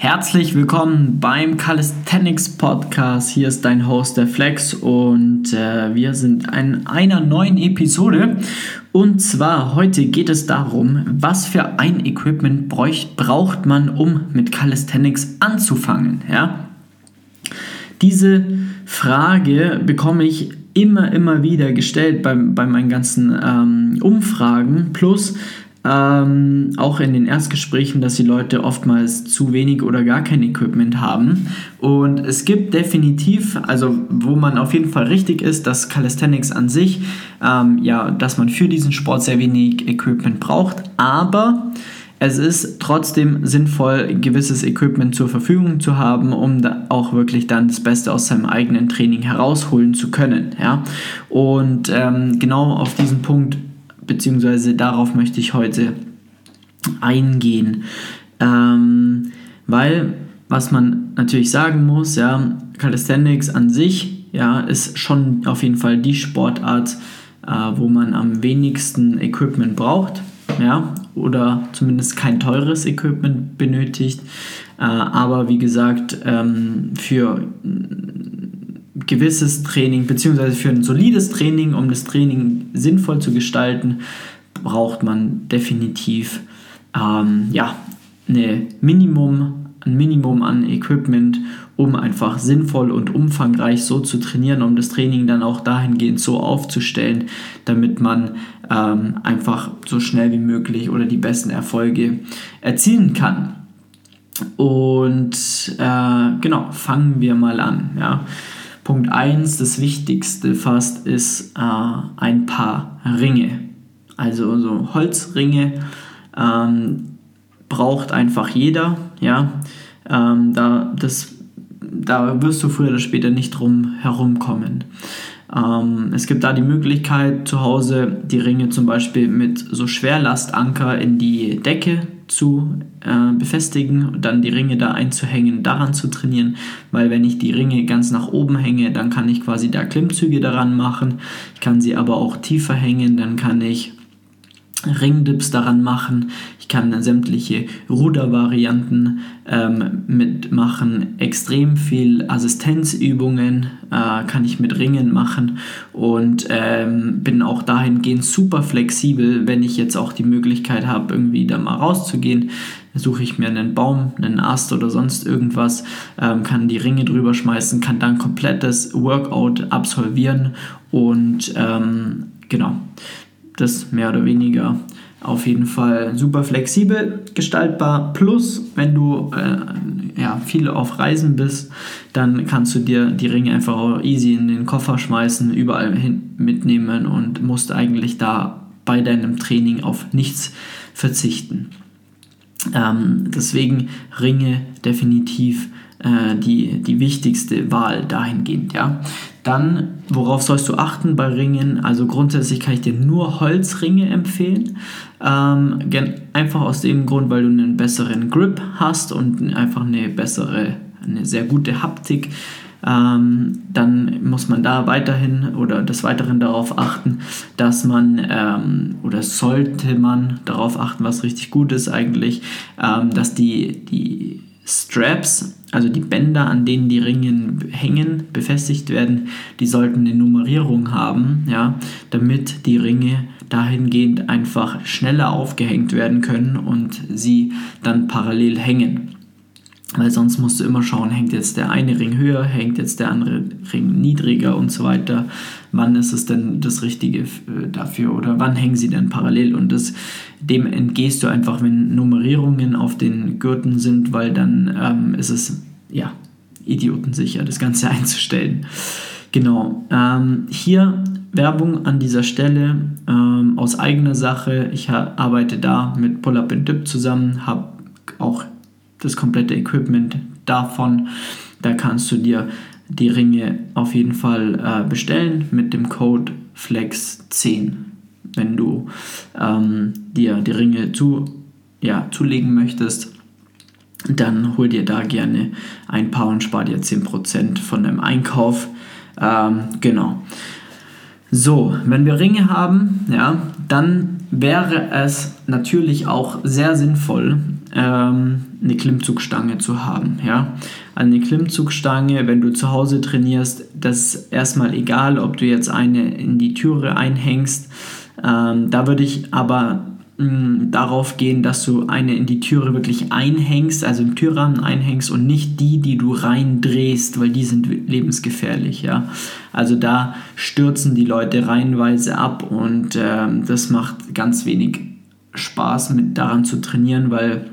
Herzlich willkommen beim Calisthenics Podcast. Hier ist dein Host der Flex und äh, wir sind in einer neuen Episode. Und zwar heute geht es darum, was für ein Equipment bräuch, braucht man, um mit Calisthenics anzufangen. Ja? Diese Frage bekomme ich immer, immer wieder gestellt bei, bei meinen ganzen ähm, Umfragen. Plus ähm, auch in den Erstgesprächen, dass die Leute oftmals zu wenig oder gar kein Equipment haben. Und es gibt definitiv, also wo man auf jeden Fall richtig ist, dass Calisthenics an sich, ähm, ja, dass man für diesen Sport sehr wenig Equipment braucht, aber es ist trotzdem sinnvoll, gewisses Equipment zur Verfügung zu haben, um da auch wirklich dann das Beste aus seinem eigenen Training herausholen zu können. Ja? Und ähm, genau auf diesen Punkt beziehungsweise darauf möchte ich heute eingehen. Ähm, weil, was man natürlich sagen muss, ja, Calisthenics an sich, ja, ist schon auf jeden Fall die Sportart, äh, wo man am wenigsten Equipment braucht, ja, oder zumindest kein teures Equipment benötigt. Äh, aber wie gesagt, ähm, für gewisses Training, beziehungsweise für ein solides Training, um das Training sinnvoll zu gestalten, braucht man definitiv ähm, ja, eine Minimum, ein Minimum an Equipment, um einfach sinnvoll und umfangreich so zu trainieren, um das Training dann auch dahingehend so aufzustellen, damit man ähm, einfach so schnell wie möglich oder die besten Erfolge erzielen kann. Und äh, genau, fangen wir mal an. Ja. Punkt 1, das Wichtigste fast, ist äh, ein paar Ringe. Also so Holzringe ähm, braucht einfach jeder. Ja? Ähm, da, das, da wirst du früher oder später nicht drum herumkommen. Ähm, es gibt da die Möglichkeit, zu Hause die Ringe zum Beispiel mit so Schwerlastanker in die Decke zu äh, befestigen und dann die Ringe da einzuhängen, daran zu trainieren, weil wenn ich die Ringe ganz nach oben hänge, dann kann ich quasi da Klimmzüge daran machen. Ich kann sie aber auch tiefer hängen, dann kann ich Ringdips daran machen. Ich kann sämtliche Rudervarianten ähm, mitmachen. Extrem viel Assistenzübungen äh, kann ich mit Ringen machen und ähm, bin auch dahingehend super flexibel, wenn ich jetzt auch die Möglichkeit habe, irgendwie da mal rauszugehen. Suche ich mir einen Baum, einen Ast oder sonst irgendwas, ähm, kann die Ringe drüber schmeißen, kann dann komplettes Workout absolvieren und ähm, genau das mehr oder weniger auf jeden Fall super flexibel gestaltbar. Plus, wenn du äh, ja, viel auf Reisen bist, dann kannst du dir die Ringe einfach easy in den Koffer schmeißen, überall hin mitnehmen und musst eigentlich da bei deinem Training auf nichts verzichten. Ähm, deswegen Ringe definitiv äh, die, die wichtigste Wahl dahingehend. Ja? Dann, worauf sollst du achten bei Ringen? Also grundsätzlich kann ich dir nur Holzringe empfehlen. Ähm, einfach aus dem Grund, weil du einen besseren Grip hast und einfach eine bessere, eine sehr gute Haptik. Ähm, dann muss man da weiterhin oder des Weiteren darauf achten, dass man ähm, oder sollte man darauf achten, was richtig gut ist eigentlich, ähm, dass die, die Straps, also die Bänder, an denen die Ringe hängen, befestigt werden, die sollten eine Nummerierung haben, ja, damit die Ringe dahingehend einfach schneller aufgehängt werden können und sie dann parallel hängen. Weil sonst musst du immer schauen, hängt jetzt der eine Ring höher, hängt jetzt der andere Ring niedriger und so weiter. Wann ist es denn das Richtige äh, dafür oder wann hängen sie denn parallel? Und das, dem entgehst du einfach, wenn Nummerierungen auf den Gürten sind, weil dann ähm, ist es ja idiotensicher, das Ganze einzustellen. Genau. Ähm, hier Werbung an dieser Stelle ähm, aus eigener Sache. Ich arbeite da mit Pull Up Dip zusammen, habe auch das komplette Equipment davon. Da kannst du dir die Ringe auf jeden Fall äh, bestellen mit dem Code FLEX10. Wenn du ähm, dir die Ringe zu, ja, zulegen möchtest, dann hol dir da gerne ein paar und spar dir 10% von deinem Einkauf. Ähm, genau. So, wenn wir Ringe haben, ja, dann wäre es natürlich auch sehr sinnvoll, ähm, eine Klimmzugstange zu haben. Ja? Eine Klimmzugstange, wenn du zu Hause trainierst, das ist erstmal egal, ob du jetzt eine in die Türe einhängst. Ähm, da würde ich aber mh, darauf gehen, dass du eine in die Türe wirklich einhängst, also im Türrahmen einhängst und nicht die, die du reindrehst, weil die sind lebensgefährlich. Ja? Also da stürzen die Leute reihenweise ab und ähm, das macht ganz wenig Spaß mit daran zu trainieren, weil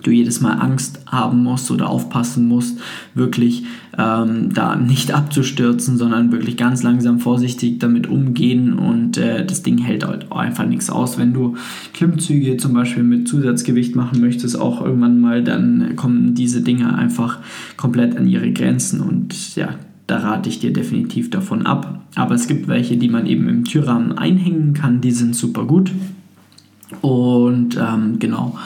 du jedes Mal Angst haben musst oder aufpassen musst, wirklich ähm, da nicht abzustürzen, sondern wirklich ganz langsam vorsichtig damit umgehen und äh, das Ding hält halt einfach nichts aus. Wenn du Klimmzüge zum Beispiel mit Zusatzgewicht machen möchtest, auch irgendwann mal, dann kommen diese Dinge einfach komplett an ihre Grenzen und ja, da rate ich dir definitiv davon ab. Aber es gibt welche, die man eben im Türrahmen einhängen kann, die sind super gut. Und ähm, genau.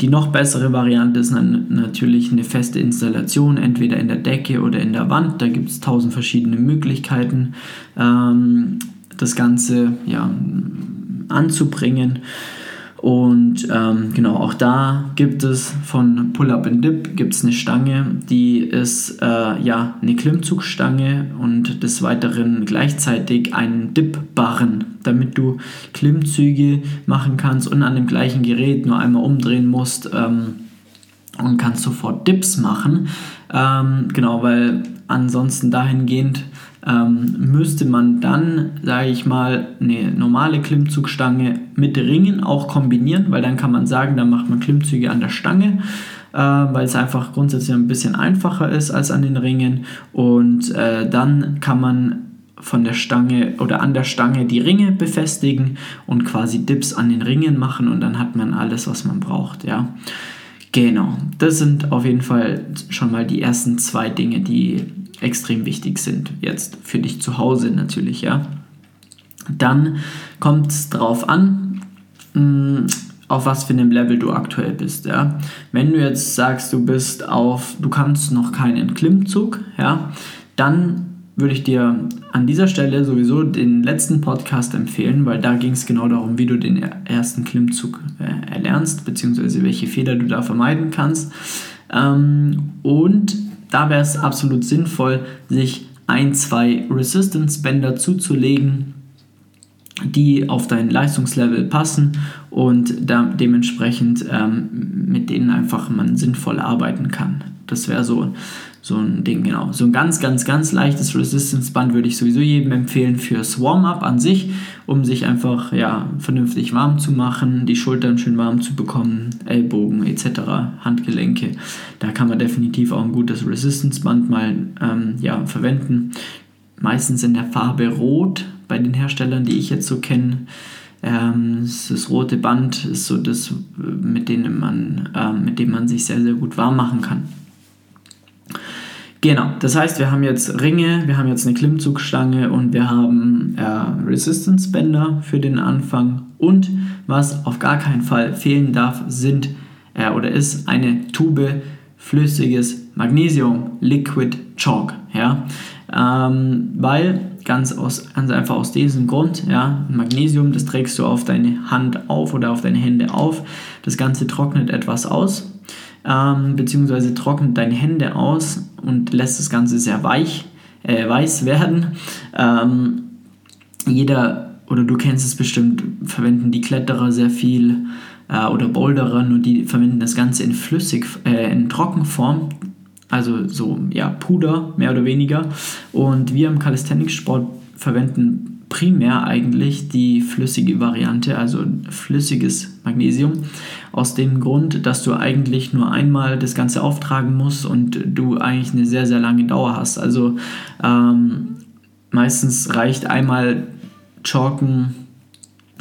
Die noch bessere Variante ist dann natürlich eine feste Installation, entweder in der Decke oder in der Wand. Da gibt es tausend verschiedene Möglichkeiten, ähm, das Ganze ja, anzubringen. Und ähm, genau, auch da gibt es von Pull Up and Dip gibt's eine Stange, die ist äh, ja eine Klimmzugstange und des Weiteren gleichzeitig einen Dip-Barren, damit du Klimmzüge machen kannst und an dem gleichen Gerät nur einmal umdrehen musst ähm, und kannst sofort Dips machen. Ähm, genau, weil ansonsten dahingehend ähm, müsste man dann, sage ich mal, eine normale Klimmzugstange mit Ringen auch kombinieren, weil dann kann man sagen, dann macht man Klimmzüge an der Stange, äh, weil es einfach grundsätzlich ein bisschen einfacher ist als an den Ringen und äh, dann kann man von der Stange oder an der Stange die Ringe befestigen und quasi Dips an den Ringen machen und dann hat man alles, was man braucht, ja. Genau, das sind auf jeden Fall schon mal die ersten zwei Dinge, die extrem wichtig sind. Jetzt für dich zu Hause natürlich, ja. Dann kommt es drauf an, mm, auf was für einem Level du aktuell bist, ja. Wenn du jetzt sagst, du bist auf, du kannst noch keinen Klimmzug, ja, dann würde ich dir an dieser Stelle sowieso den letzten Podcast empfehlen, weil da ging es genau darum, wie du den ersten Klimmzug äh, erlernst, beziehungsweise welche Fehler du da vermeiden kannst. Ähm, und da wäre es absolut sinnvoll, sich ein, zwei Resistance-Bänder zuzulegen, die auf dein Leistungslevel passen und dementsprechend ähm, mit denen einfach man sinnvoll arbeiten kann. Das wäre so so ein Ding, genau. So ein ganz, ganz, ganz leichtes Resistance-Band würde ich sowieso jedem empfehlen fürs Warm-up an sich, um sich einfach ja, vernünftig warm zu machen, die Schultern schön warm zu bekommen, Ellbogen etc., Handgelenke. Da kann man definitiv auch ein gutes Resistance-Band mal ähm, ja, verwenden. Meistens in der Farbe Rot bei den Herstellern, die ich jetzt so kenne. Ähm, das rote Band ist so das, mit, denen man, äh, mit dem man sich sehr, sehr gut warm machen kann. Genau, das heißt, wir haben jetzt Ringe, wir haben jetzt eine Klimmzugstange und wir haben äh, Resistance-Bänder für den Anfang. Und was auf gar keinen Fall fehlen darf, sind äh, oder ist eine Tube flüssiges Magnesium, Liquid Chalk. Ja? Ähm, weil ganz, aus, ganz einfach aus diesem Grund, ja, Magnesium, das trägst du auf deine Hand auf oder auf deine Hände auf. Das Ganze trocknet etwas aus ähm, beziehungsweise trocknet deine Hände aus und lässt das Ganze sehr weich, äh, weiß werden. Ähm, jeder, oder du kennst es bestimmt, verwenden die Kletterer sehr viel äh, oder Boulderer, nur die verwenden das Ganze in flüssig, äh, in Trockenform. Also so, ja, Puder, mehr oder weniger. Und wir im Calisthenics-Sport verwenden primär eigentlich die flüssige Variante, also flüssiges Magnesium, aus dem Grund, dass du eigentlich nur einmal das Ganze auftragen musst und du eigentlich eine sehr, sehr lange Dauer hast. Also ähm, meistens reicht einmal Chalken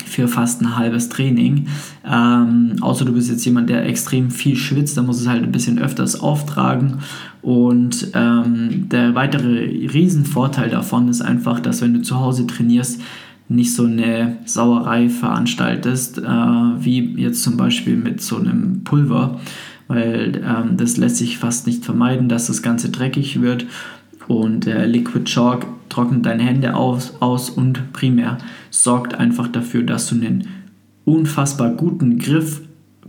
für fast ein halbes Training. Ähm, außer du bist jetzt jemand, der extrem viel schwitzt, dann muss es halt ein bisschen öfters auftragen. Und ähm, der weitere Riesenvorteil davon ist einfach, dass wenn du zu Hause trainierst, nicht so eine Sauerei veranstaltest, äh, wie jetzt zum Beispiel mit so einem Pulver, weil ähm, das lässt sich fast nicht vermeiden, dass das Ganze dreckig wird und äh, Liquid Chalk trocknet deine Hände aus, aus und primär sorgt einfach dafür, dass du einen unfassbar guten Griff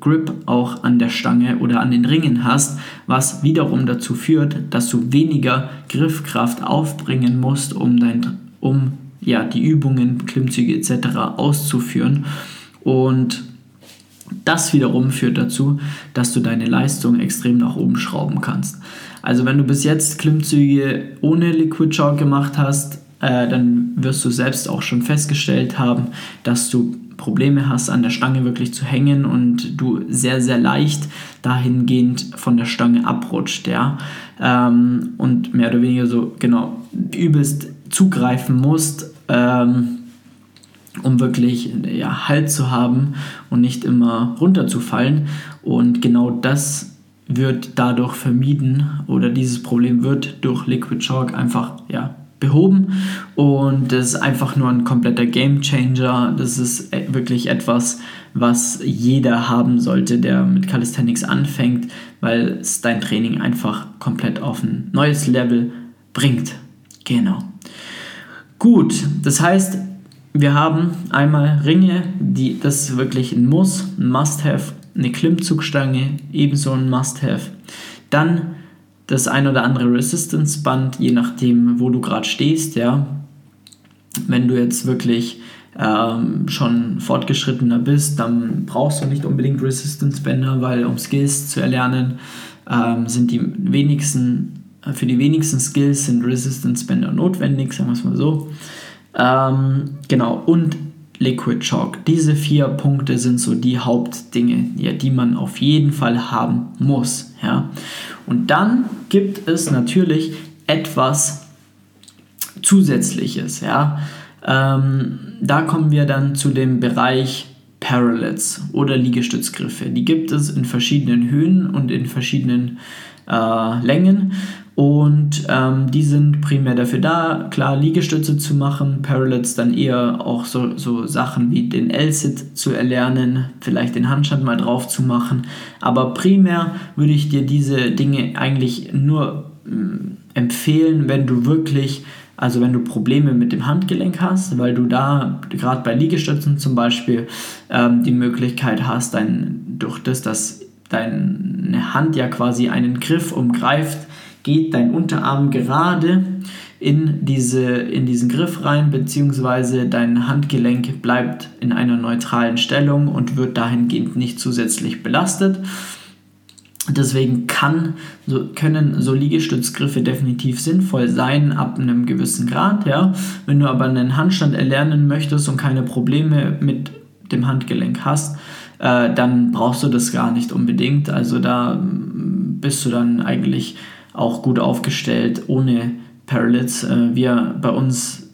Grip auch an der Stange oder an den Ringen hast, was wiederum dazu führt, dass du weniger Griffkraft aufbringen musst, um, dein, um ja, die Übungen, Klimmzüge etc. auszuführen. Und das wiederum führt dazu, dass du deine Leistung extrem nach oben schrauben kannst. Also wenn du bis jetzt Klimmzüge ohne Liquid Chalk gemacht hast, äh, dann wirst du selbst auch schon festgestellt haben, dass du Probleme hast, an der Stange wirklich zu hängen und du sehr, sehr leicht dahingehend von der Stange abrutscht, ja. Ähm, und mehr oder weniger so, genau, übelst zugreifen musst, ähm, um wirklich ja, Halt zu haben und nicht immer runterzufallen. Und genau das wird dadurch vermieden oder dieses Problem wird durch Liquid Chalk einfach ja, behoben und das ist einfach nur ein kompletter Game Changer. Das ist e, wirklich etwas, was jeder haben sollte, der mit Calisthenics anfängt, weil es dein Training einfach komplett auf ein neues Level bringt. Genau. Gut, das heißt, wir haben einmal Ringe, die das ist wirklich ein Muss, ein Must-Have, eine Klimmzugstange, ebenso ein Must-Have. Dann das ein oder andere Resistance-Band, je nachdem, wo du gerade stehst, ja. Wenn du jetzt wirklich ähm, schon fortgeschrittener bist, dann brauchst du nicht unbedingt Resistance-Bänder, weil um Skills zu erlernen, ähm, sind die wenigsten, für die wenigsten Skills sind Resistance-Bänder notwendig, sagen wir es mal so. Ähm, genau, und Liquid Chalk. Diese vier Punkte sind so die Hauptdinge, ja, die man auf jeden Fall haben muss. Ja. Und dann gibt es natürlich etwas Zusätzliches. Ja. Ähm, da kommen wir dann zu dem Bereich Parallels oder Liegestützgriffe. Die gibt es in verschiedenen Höhen und in verschiedenen äh, Längen. Und ähm, die sind primär dafür da, klar Liegestütze zu machen, Parallels dann eher auch so, so Sachen wie den L-Sit zu erlernen, vielleicht den Handstand mal drauf zu machen. Aber primär würde ich dir diese Dinge eigentlich nur ähm, empfehlen, wenn du wirklich, also wenn du Probleme mit dem Handgelenk hast, weil du da gerade bei Liegestützen zum Beispiel ähm, die Möglichkeit hast, dein, durch das, dass deine Hand ja quasi einen Griff umgreift, geht dein Unterarm gerade in, diese, in diesen Griff rein, beziehungsweise dein Handgelenk bleibt in einer neutralen Stellung und wird dahingehend nicht zusätzlich belastet. Deswegen kann, so, können so Liegestützgriffe definitiv sinnvoll sein ab einem gewissen Grad. Ja? Wenn du aber einen Handstand erlernen möchtest und keine Probleme mit dem Handgelenk hast, äh, dann brauchst du das gar nicht unbedingt. Also da mm, bist du dann eigentlich auch gut aufgestellt ohne Parallels. Äh, wir bei uns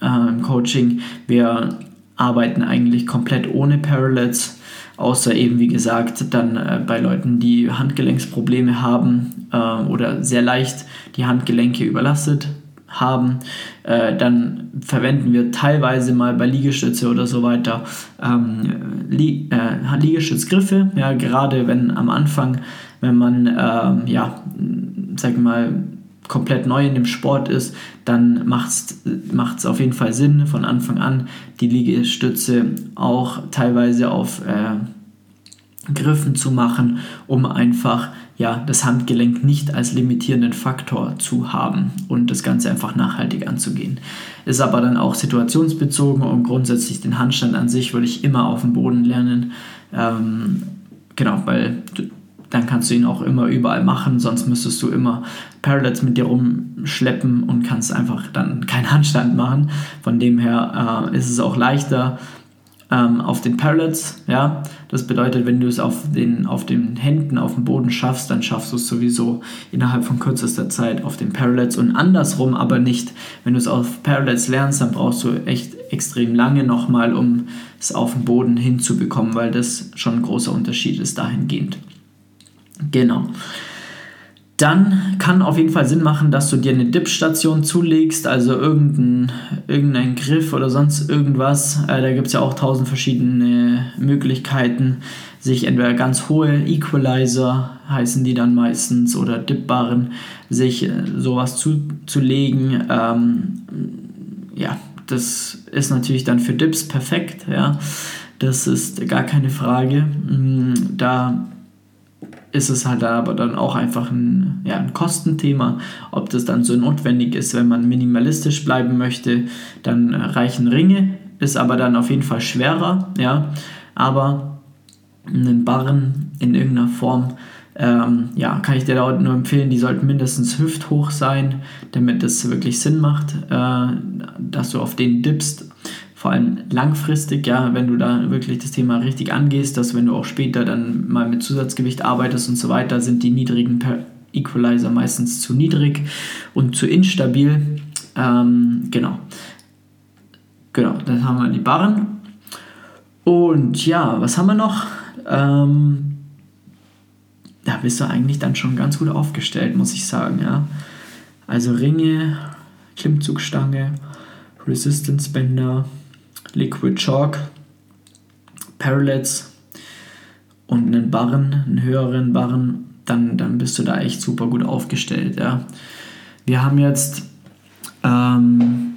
äh, im Coaching, wir arbeiten eigentlich komplett ohne Parallels, außer eben wie gesagt dann äh, bei Leuten, die Handgelenksprobleme haben äh, oder sehr leicht die Handgelenke überlastet haben, äh, dann verwenden wir teilweise mal bei Liegestütze oder so weiter ähm, Lie äh, Liegestützgriffe, ja, gerade wenn am Anfang, wenn man ähm, ja, sag mal, komplett neu in dem Sport ist, dann macht es auf jeden Fall Sinn, von Anfang an die Liegestütze auch teilweise auf äh, Griffen zu machen, um einfach ja, das Handgelenk nicht als limitierenden Faktor zu haben und das Ganze einfach nachhaltig anzugehen. Ist aber dann auch situationsbezogen und grundsätzlich den Handstand an sich würde ich immer auf dem Boden lernen. Ähm, genau, weil dann kannst du ihn auch immer überall machen, sonst müsstest du immer Parallels mit dir rumschleppen und kannst einfach dann keinen Handstand machen. Von dem her äh, ist es auch leichter ähm, auf den Parallels, ja. Das bedeutet, wenn du es auf den, auf den Händen auf dem Boden schaffst, dann schaffst du es sowieso innerhalb von kürzester Zeit auf den Parallels und andersrum aber nicht. Wenn du es auf Parallels lernst, dann brauchst du echt extrem lange nochmal, um es auf dem Boden hinzubekommen, weil das schon ein großer Unterschied ist dahingehend. Genau. Dann kann auf jeden Fall Sinn machen, dass du dir eine Dip-Station zulegst, also irgendein, irgendein Griff oder sonst irgendwas. Äh, da gibt es ja auch tausend verschiedene Möglichkeiten, sich entweder ganz hohe Equalizer heißen die dann meistens oder Dip-Barren, sich äh, sowas zuzulegen. Ähm, ja, das ist natürlich dann für Dips perfekt, ja. Das ist gar keine Frage. Mm, da ist es halt aber dann auch einfach ein, ja, ein Kostenthema. Ob das dann so notwendig ist, wenn man minimalistisch bleiben möchte, dann reichen Ringe, ist aber dann auf jeden Fall schwerer, ja. Aber einen Barren in irgendeiner Form, ähm, ja, kann ich dir da nur empfehlen, die sollten mindestens hüfthoch sein, damit es wirklich Sinn macht, äh, dass du auf den dippst vor allem langfristig, ja, wenn du da wirklich das Thema richtig angehst, dass wenn du auch später dann mal mit Zusatzgewicht arbeitest und so weiter, sind die niedrigen per Equalizer meistens zu niedrig und zu instabil. Ähm, genau. Genau, dann haben wir die Barren. Und ja, was haben wir noch? Ähm, da bist du eigentlich dann schon ganz gut aufgestellt, muss ich sagen, ja. Also Ringe, Klimmzugstange, Resistance Bänder, Liquid Chalk, Parallels und einen Barren, einen höheren Barren, dann, dann bist du da echt super gut aufgestellt. Ja. Wir haben jetzt ähm,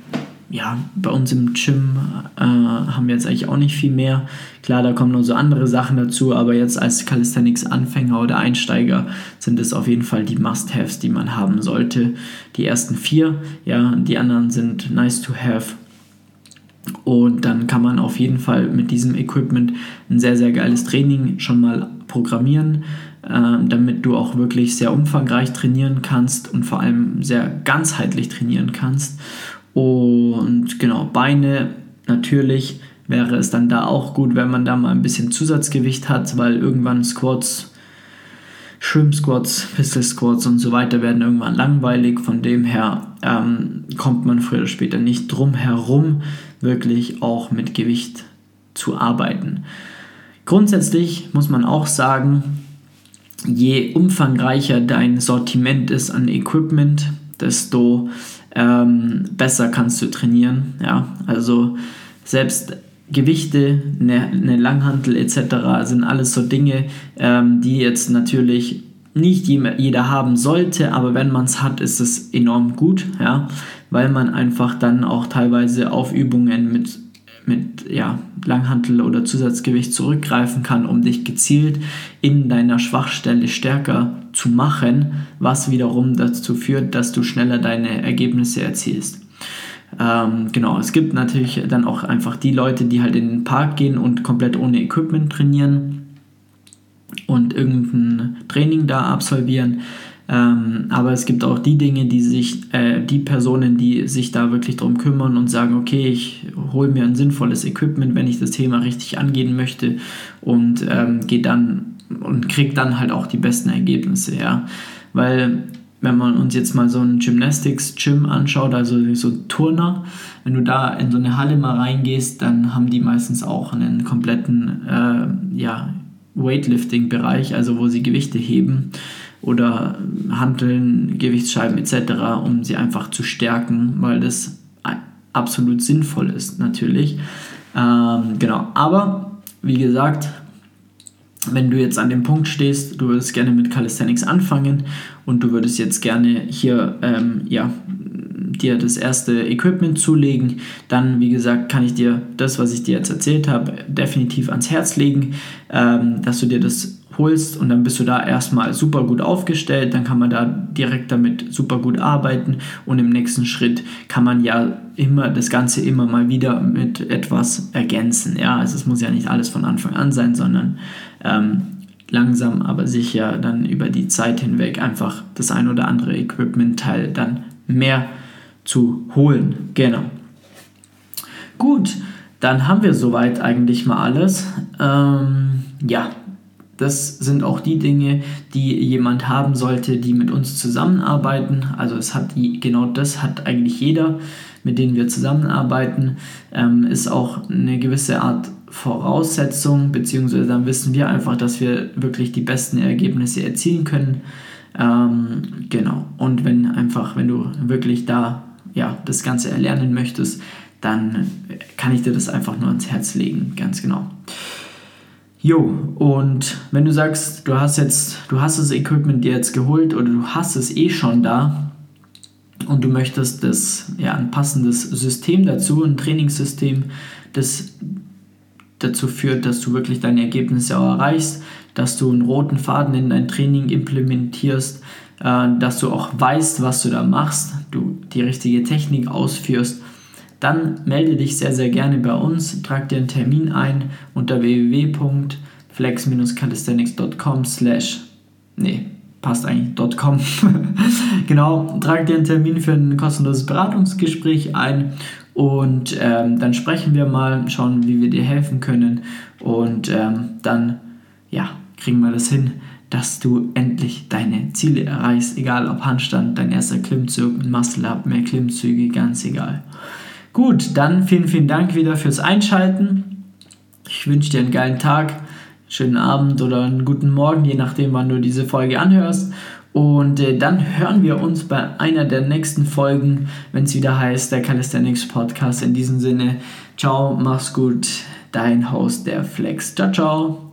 ja, bei uns im Gym äh, haben wir jetzt eigentlich auch nicht viel mehr. Klar, da kommen noch so andere Sachen dazu, aber jetzt als Calisthenics-Anfänger oder Einsteiger sind es auf jeden Fall die Must-Haves, die man haben sollte. Die ersten vier, ja, die anderen sind nice to have. Und dann kann man auf jeden Fall mit diesem Equipment ein sehr, sehr geiles Training schon mal programmieren, äh, damit du auch wirklich sehr umfangreich trainieren kannst und vor allem sehr ganzheitlich trainieren kannst. Und genau, Beine natürlich wäre es dann da auch gut, wenn man da mal ein bisschen Zusatzgewicht hat, weil irgendwann Squats Shrimp Squats, Pistol Squats und so weiter werden irgendwann langweilig. Von dem her ähm, kommt man früher oder später nicht drum herum, wirklich auch mit Gewicht zu arbeiten. Grundsätzlich muss man auch sagen, je umfangreicher dein Sortiment ist an Equipment, desto ähm, besser kannst du trainieren. Ja? Also selbst Gewichte, eine, eine Langhantel etc. sind alles so Dinge, ähm, die jetzt natürlich nicht jeder haben sollte, aber wenn man es hat, ist es enorm gut, ja, weil man einfach dann auch teilweise auf Übungen mit, mit ja, Langhantel oder Zusatzgewicht zurückgreifen kann, um dich gezielt in deiner Schwachstelle stärker zu machen, was wiederum dazu führt, dass du schneller deine Ergebnisse erzielst. Ähm, genau, es gibt natürlich dann auch einfach die Leute, die halt in den Park gehen und komplett ohne Equipment trainieren und irgendein Training da absolvieren. Ähm, aber es gibt auch die Dinge, die sich, äh, die Personen, die sich da wirklich darum kümmern und sagen, okay, ich hole mir ein sinnvolles Equipment, wenn ich das Thema richtig angehen möchte und ähm, gehe dann und kriege dann halt auch die besten Ergebnisse, ja. Weil wenn man uns jetzt mal so ein Gymnastics-Gym anschaut, also so Turner, wenn du da in so eine Halle mal reingehst, dann haben die meistens auch einen kompletten äh, ja, Weightlifting-Bereich, also wo sie Gewichte heben oder Hanteln, Gewichtsscheiben etc., um sie einfach zu stärken, weil das absolut sinnvoll ist natürlich. Ähm, genau, aber wie gesagt, wenn du jetzt an dem Punkt stehst, du würdest gerne mit Calisthenics anfangen und du würdest jetzt gerne hier ähm, ja, dir das erste Equipment zulegen, dann wie gesagt kann ich dir das, was ich dir jetzt erzählt habe, definitiv ans Herz legen, ähm, dass du dir das holst und dann bist du da erstmal super gut aufgestellt, dann kann man da direkt damit super gut arbeiten und im nächsten Schritt kann man ja immer das Ganze immer mal wieder mit etwas ergänzen. Ja, also es muss ja nicht alles von Anfang an sein, sondern ähm, langsam aber sicher dann über die Zeit hinweg einfach das ein oder andere Equipment-Teil dann mehr zu holen. Genau. Gut, dann haben wir soweit eigentlich mal alles. Ähm, ja, das sind auch die Dinge, die jemand haben sollte, die mit uns zusammenarbeiten. Also es hat genau das hat eigentlich jeder, mit dem wir zusammenarbeiten. Ähm, ist auch eine gewisse Art Voraussetzung, beziehungsweise dann wissen wir einfach, dass wir wirklich die besten Ergebnisse erzielen können. Ähm, genau. Und wenn einfach, wenn du wirklich da ja, das Ganze erlernen möchtest, dann kann ich dir das einfach nur ans Herz legen, ganz genau. Jo, und wenn du sagst, du hast jetzt, du hast das Equipment dir jetzt geholt oder du hast es eh schon da und du möchtest das, ja, ein passendes System dazu, ein Trainingssystem, das dazu führt, dass du wirklich deine Ergebnisse auch erreichst, dass du einen roten Faden in dein Training implementierst, äh, dass du auch weißt, was du da machst, du die richtige Technik ausführst, dann melde dich sehr, sehr gerne bei uns, trag dir einen Termin ein unter www.flex-calisthenics.com slash, nee, passt eigentlich, .com. genau, trag dir einen Termin für ein kostenloses Beratungsgespräch ein und ähm, dann sprechen wir mal, schauen, wie wir dir helfen können und ähm, dann, ja, kriegen wir das hin, dass du endlich deine Ziele erreichst, egal ob Handstand, dein erster Klimmzug, Muscle-Up, mehr Klimmzüge, ganz egal. Gut, dann vielen, vielen Dank wieder fürs Einschalten. Ich wünsche dir einen geilen Tag, schönen Abend oder einen guten Morgen, je nachdem, wann du diese Folge anhörst. Und äh, dann hören wir uns bei einer der nächsten Folgen, wenn es wieder heißt, der Calisthenics Podcast. In diesem Sinne, ciao, mach's gut, dein Host, der Flex. Ciao, ciao.